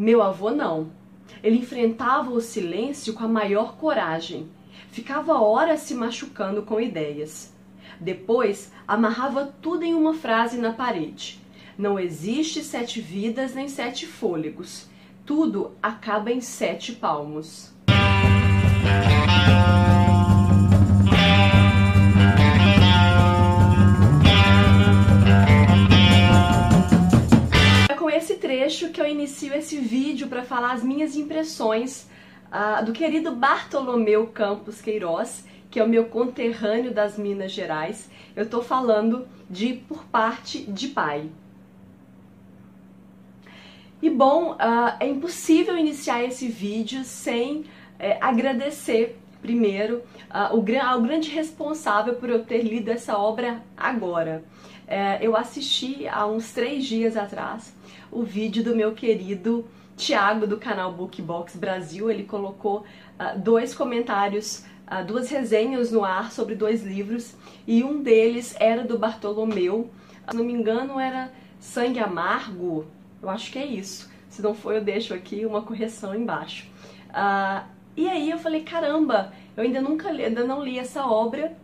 Meu avô não. Ele enfrentava o silêncio com a maior coragem. Ficava horas se machucando com ideias. Depois, amarrava tudo em uma frase na parede. Não existe sete vidas nem sete fôlegos. Tudo acaba em sete palmos. Que eu inicio esse vídeo para falar as minhas impressões uh, do querido Bartolomeu Campos Queiroz, que é o meu conterrâneo das Minas Gerais. Eu estou falando de por parte de pai. E bom, uh, é impossível iniciar esse vídeo sem é, agradecer primeiro uh, o, ao grande responsável por eu ter lido essa obra agora. É, eu assisti há uns três dias atrás o vídeo do meu querido Tiago do canal Bookbox Brasil. Ele colocou uh, dois comentários, uh, duas resenhas no ar sobre dois livros e um deles era do Bartolomeu. Se não me engano, era Sangue Amargo. Eu acho que é isso. Se não for, eu deixo aqui uma correção embaixo. Uh, e aí eu falei, caramba, eu ainda nunca li, ainda não li essa obra,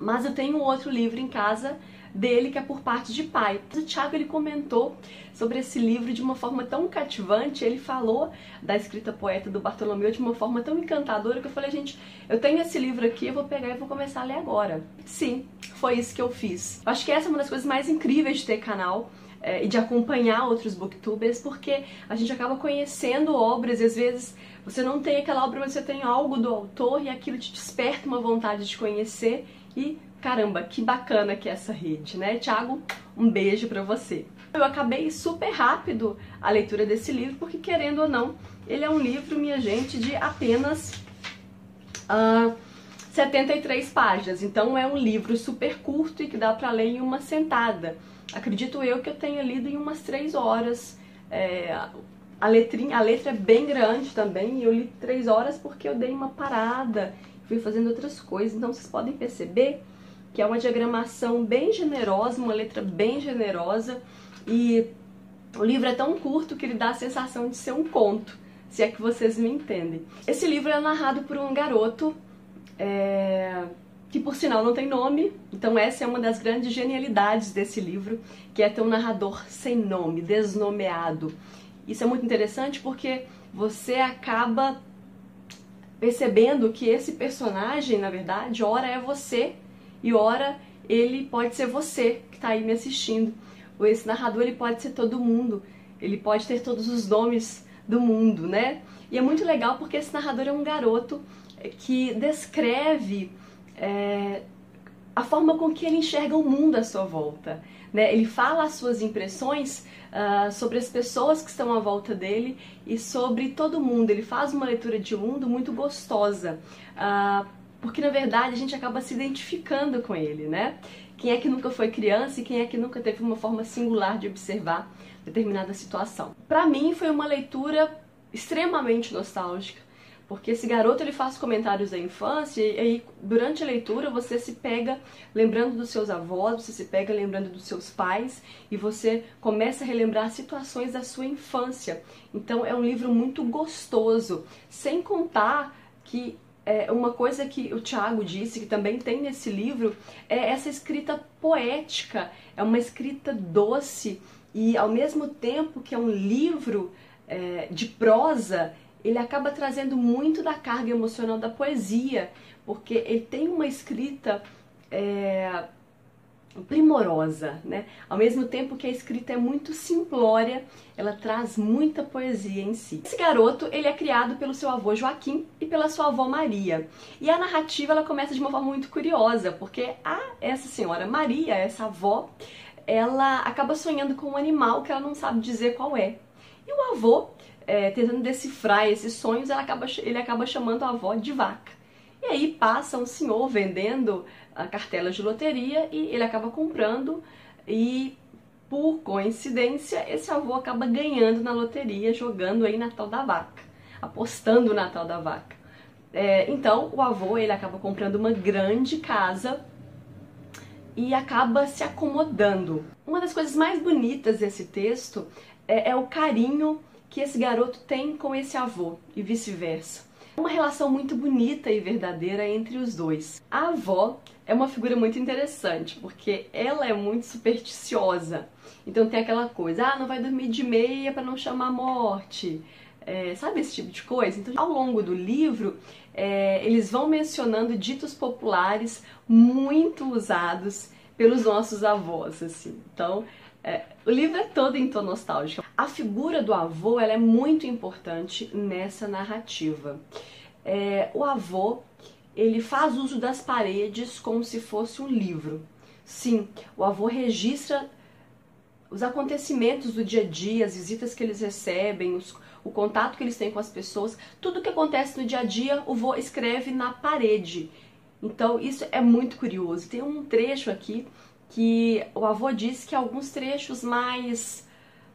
mas eu tenho outro livro em casa dele que é por parte de pai. O Tiago ele comentou sobre esse livro de uma forma tão cativante, ele falou da escrita poeta do Bartolomeu de uma forma tão encantadora que eu falei, gente, eu tenho esse livro aqui, eu vou pegar e vou começar a ler agora. Sim, foi isso que eu fiz. Eu acho que essa é uma das coisas mais incríveis de ter canal é, e de acompanhar outros booktubers, porque a gente acaba conhecendo obras e às vezes você não tem aquela obra, mas você tem algo do autor e aquilo te desperta uma vontade de conhecer e caramba, que bacana que é essa rede, né? Tiago, um beijo para você. Eu acabei super rápido a leitura desse livro, porque querendo ou não, ele é um livro, minha gente, de apenas uh, ah, 73 páginas. Então é um livro super curto e que dá para ler em uma sentada. Acredito eu que eu tenha lido em umas 3 horas. É, a, letrinha, a letra é bem grande também, e eu li 3 horas porque eu dei uma parada, fui fazendo outras coisas. Então vocês podem perceber que é uma diagramação bem generosa, uma letra bem generosa e o livro é tão curto que ele dá a sensação de ser um conto, se é que vocês me entendem. Esse livro é narrado por um garoto é, que, por sinal, não tem nome, então essa é uma das grandes genialidades desse livro, que é ter um narrador sem nome, desnomeado. Isso é muito interessante porque você acaba percebendo que esse personagem, na verdade, ora é você e ora ele pode ser você que está aí me assistindo. Esse narrador ele pode ser todo mundo, ele pode ter todos os nomes do mundo, né? E é muito legal porque esse narrador é um garoto que descreve é, a forma com que ele enxerga o mundo à sua volta. Né? Ele fala as suas impressões uh, sobre as pessoas que estão à volta dele e sobre todo mundo. Ele faz uma leitura de mundo muito gostosa. Uh, porque na verdade a gente acaba se identificando com ele, né? Quem é que nunca foi criança e quem é que nunca teve uma forma singular de observar determinada situação? Para mim foi uma leitura extremamente nostálgica, porque esse garoto ele faz comentários da infância e aí durante a leitura você se pega lembrando dos seus avós, você se pega lembrando dos seus pais e você começa a relembrar situações da sua infância. Então é um livro muito gostoso, sem contar que é, uma coisa que o Tiago disse, que também tem nesse livro, é essa escrita poética, é uma escrita doce e ao mesmo tempo que é um livro é, de prosa, ele acaba trazendo muito da carga emocional da poesia, porque ele tem uma escrita é, primorosa, né? Ao mesmo tempo que a escrita é muito simplória, ela traz muita poesia em si. Esse garoto, ele é criado pelo seu avô Joaquim e pela sua avó Maria. E a narrativa ela começa de uma forma muito curiosa, porque a essa senhora Maria, essa avó, ela acaba sonhando com um animal que ela não sabe dizer qual é. E o avô, é, tentando decifrar esses sonhos, acaba, ele acaba chamando a avó de vaca. E aí passa um senhor vendendo a cartela de loteria e ele acaba comprando e por coincidência esse avô acaba ganhando na loteria jogando aí na tal da vaca, apostando na tal da vaca. É, então o avô ele acaba comprando uma grande casa e acaba se acomodando. Uma das coisas mais bonitas desse texto é, é o carinho que esse garoto tem com esse avô e vice-versa. Uma relação muito bonita e verdadeira entre os dois. A avó é uma figura muito interessante, porque ela é muito supersticiosa. Então tem aquela coisa, ah, não vai dormir de meia para não chamar a morte. É, sabe esse tipo de coisa? Então, ao longo do livro, é, eles vão mencionando ditos populares muito usados pelos nossos avós, assim. Então, é, o livro é todo em tom nostálgico. A figura do avô ela é muito importante nessa narrativa. É, o avô ele faz uso das paredes como se fosse um livro. Sim, o avô registra os acontecimentos do dia a dia, as visitas que eles recebem, os, o contato que eles têm com as pessoas, tudo que acontece no dia a dia, o vô escreve na parede. Então, isso é muito curioso. Tem um trecho aqui que o avô diz que alguns trechos mais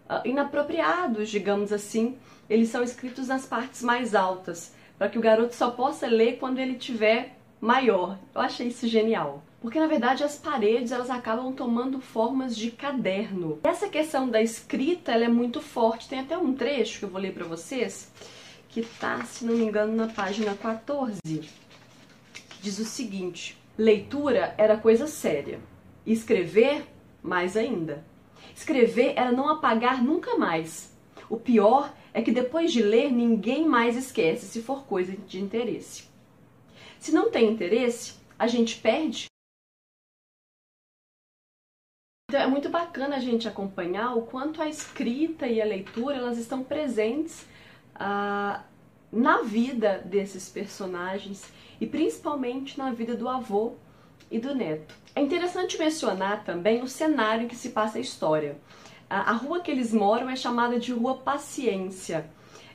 uh, inapropriados, digamos assim, eles são escritos nas partes mais altas, para que o garoto só possa ler quando ele tiver maior. Eu achei isso genial. Porque na verdade as paredes elas acabam tomando formas de caderno. Essa questão da escrita ela é muito forte. Tem até um trecho que eu vou ler para vocês que tá, se não me engano, na página 14, que diz o seguinte: Leitura era coisa séria. Escrever, mais ainda. Escrever era não apagar nunca mais. O pior é que depois de ler, ninguém mais esquece se for coisa de interesse. Se não tem interesse, a gente perde. Então é muito bacana a gente acompanhar o quanto a escrita e a leitura elas estão presentes ah, na vida desses personagens e principalmente na vida do avô e do neto. É interessante mencionar também o cenário que se passa a história. A, rua que eles moram é chamada de Rua Paciência.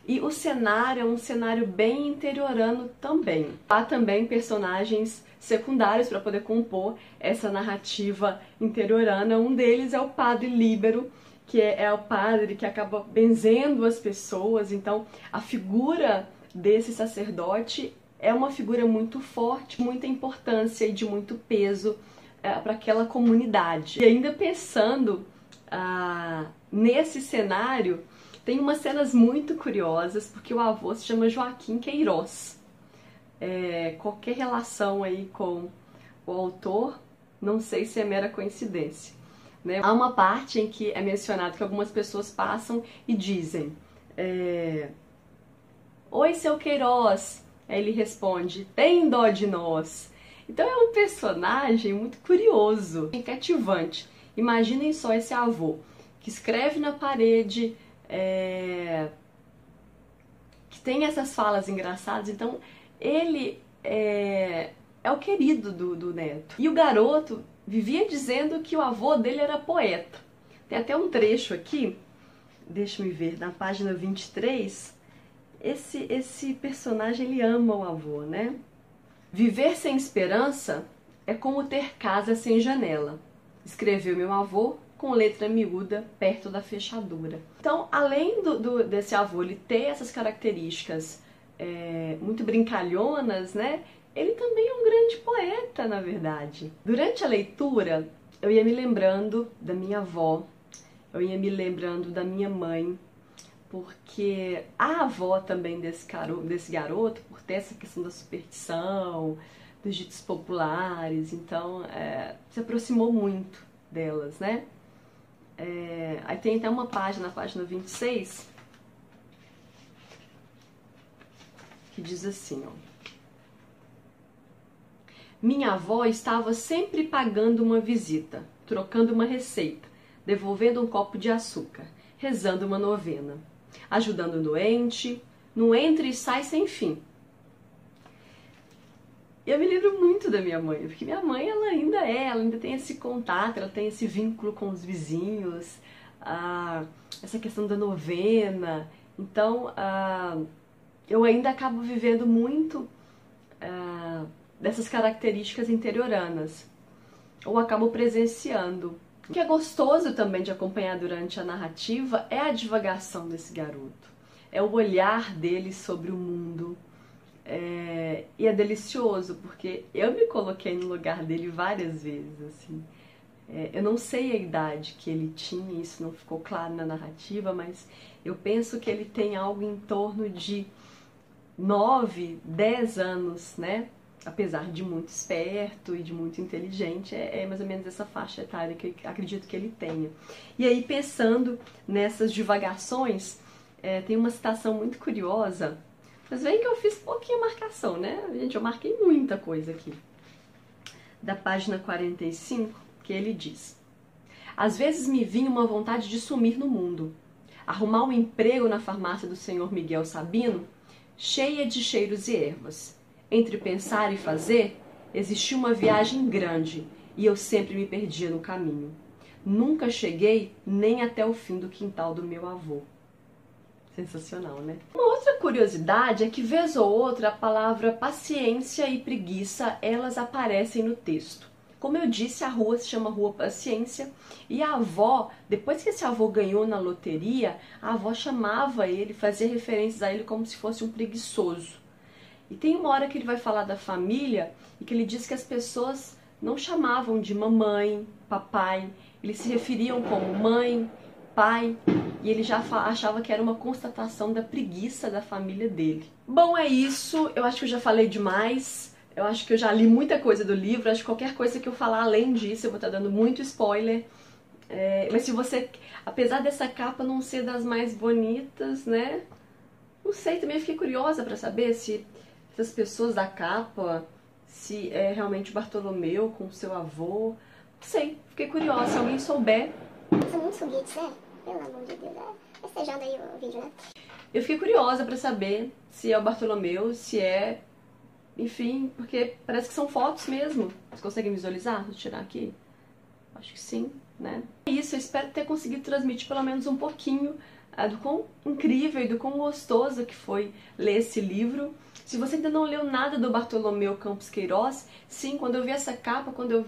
E o cenário é um cenário bem interiorano também. Há também personagens secundários para poder compor essa narrativa interiorana. Um deles é o padre Líbero, que é, é o padre que acaba benzendo as pessoas. Então, a figura desse sacerdote é uma figura muito forte, muita importância e de muito peso é, para aquela comunidade. E ainda pensando ah, nesse cenário, tem umas cenas muito curiosas, porque o avô se chama Joaquim Queiroz. É, qualquer relação aí com o autor, não sei se é mera coincidência. Né? Há uma parte em que é mencionado que algumas pessoas passam e dizem: é, Oi, seu Queiroz. Aí ele responde: Tem dó de nós. Então é um personagem muito curioso, cativante. Imaginem só esse avô que escreve na parede é, que tem essas falas engraçadas. Então, ele é, é o querido do, do neto. E o garoto vivia dizendo que o avô dele era poeta. Tem até um trecho aqui, deixa-me ver, na página 23. Esse, esse personagem ele ama o avô, né? Viver sem esperança é como ter casa sem janela, escreveu meu avô com letra miúda perto da fechadura. Então, além do, do desse avô ele ter essas características é, muito brincalhonas, né? Ele também é um grande poeta, na verdade. Durante a leitura, eu ia me lembrando da minha avó, eu ia me lembrando da minha mãe, porque a avó também desse, desse garoto, por ter essa questão da superstição, dos ditos populares, então é, se aproximou muito delas, né? É, aí tem até uma página, a página 26, que diz assim, ó. Minha avó estava sempre pagando uma visita, trocando uma receita, devolvendo um copo de açúcar, rezando uma novena, ajudando o doente, no entra e sai sem fim. Eu me lembro muito da minha mãe, porque minha mãe ela ainda é, ela ainda tem esse contato, ela tem esse vínculo com os vizinhos, ah, essa questão da novena. Então, ah, eu ainda acabo vivendo muito ah, dessas características interioranas, ou acabo presenciando. O que é gostoso também de acompanhar durante a narrativa é a divagação desse garoto, é o olhar dele sobre o mundo é, e é delicioso, porque eu me coloquei no lugar dele várias vezes, assim. É, eu não sei a idade que ele tinha, isso não ficou claro na narrativa, mas eu penso que ele tem algo em torno de 9, 10 anos, né? Apesar de muito esperto e de muito inteligente, é, é mais ou menos essa faixa etária que acredito que ele tenha. E aí, pensando nessas divagações, é, tem uma citação muito curiosa. Mas vem que eu fiz pouquinha marcação, né? Gente, eu marquei muita coisa aqui. Da página 45, que ele diz: Às vezes me vinha uma vontade de sumir no mundo, arrumar um emprego na farmácia do senhor Miguel Sabino, cheia de cheiros e ervas. Entre pensar e fazer, existia uma viagem grande e eu sempre me perdia no caminho. Nunca cheguei nem até o fim do quintal do meu avô. Sensacional, né? Uma outra curiosidade é que, vez ou outra, a palavra paciência e preguiça elas aparecem no texto. Como eu disse, a rua se chama Rua Paciência e a avó, depois que esse avô ganhou na loteria, a avó chamava ele, fazia referências a ele como se fosse um preguiçoso. E tem uma hora que ele vai falar da família e que ele diz que as pessoas não chamavam de mamãe, papai, eles se referiam como mãe, pai, e ele já achava que era uma constatação da preguiça da família dele. Bom, é isso. Eu acho que eu já falei demais. Eu acho que eu já li muita coisa do livro. Acho que qualquer coisa que eu falar além disso, eu vou estar dando muito spoiler. É, mas se você, apesar dessa capa não ser das mais bonitas, né? Não sei, também fiquei curiosa para saber se essas pessoas da capa, se é realmente o Bartolomeu com seu avô. Não sei, fiquei curiosa. Se alguém souber. São muitos foguetes, né? Pelo amor de Deus, é aí o vídeo, né? Eu fiquei curiosa para saber se é o Bartolomeu, se é. Enfim, porque parece que são fotos mesmo. Vocês conseguem visualizar? Vou tirar aqui. Acho que sim, né? É isso, eu espero ter conseguido transmitir pelo menos um pouquinho uh, do quão incrível e do quão gostoso que foi ler esse livro. Se você ainda não leu nada do Bartolomeu Campos Queiroz, sim, quando eu vi essa capa, quando eu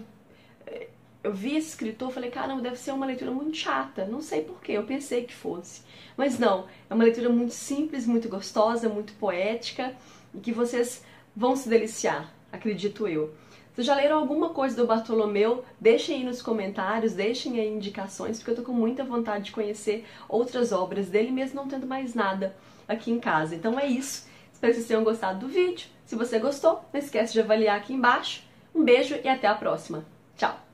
eu vi esse escritor, falei, caramba, deve ser uma leitura muito chata. Não sei porquê, eu pensei que fosse. Mas não, é uma leitura muito simples, muito gostosa, muito poética e que vocês vão se deliciar, acredito eu. Vocês já leram alguma coisa do Bartolomeu? Deixem aí nos comentários, deixem aí indicações, porque eu tô com muita vontade de conhecer outras obras dele, mesmo não tendo mais nada aqui em casa. Então é isso. Espero que vocês tenham gostado do vídeo. Se você gostou, não esquece de avaliar aqui embaixo. Um beijo e até a próxima. Tchau!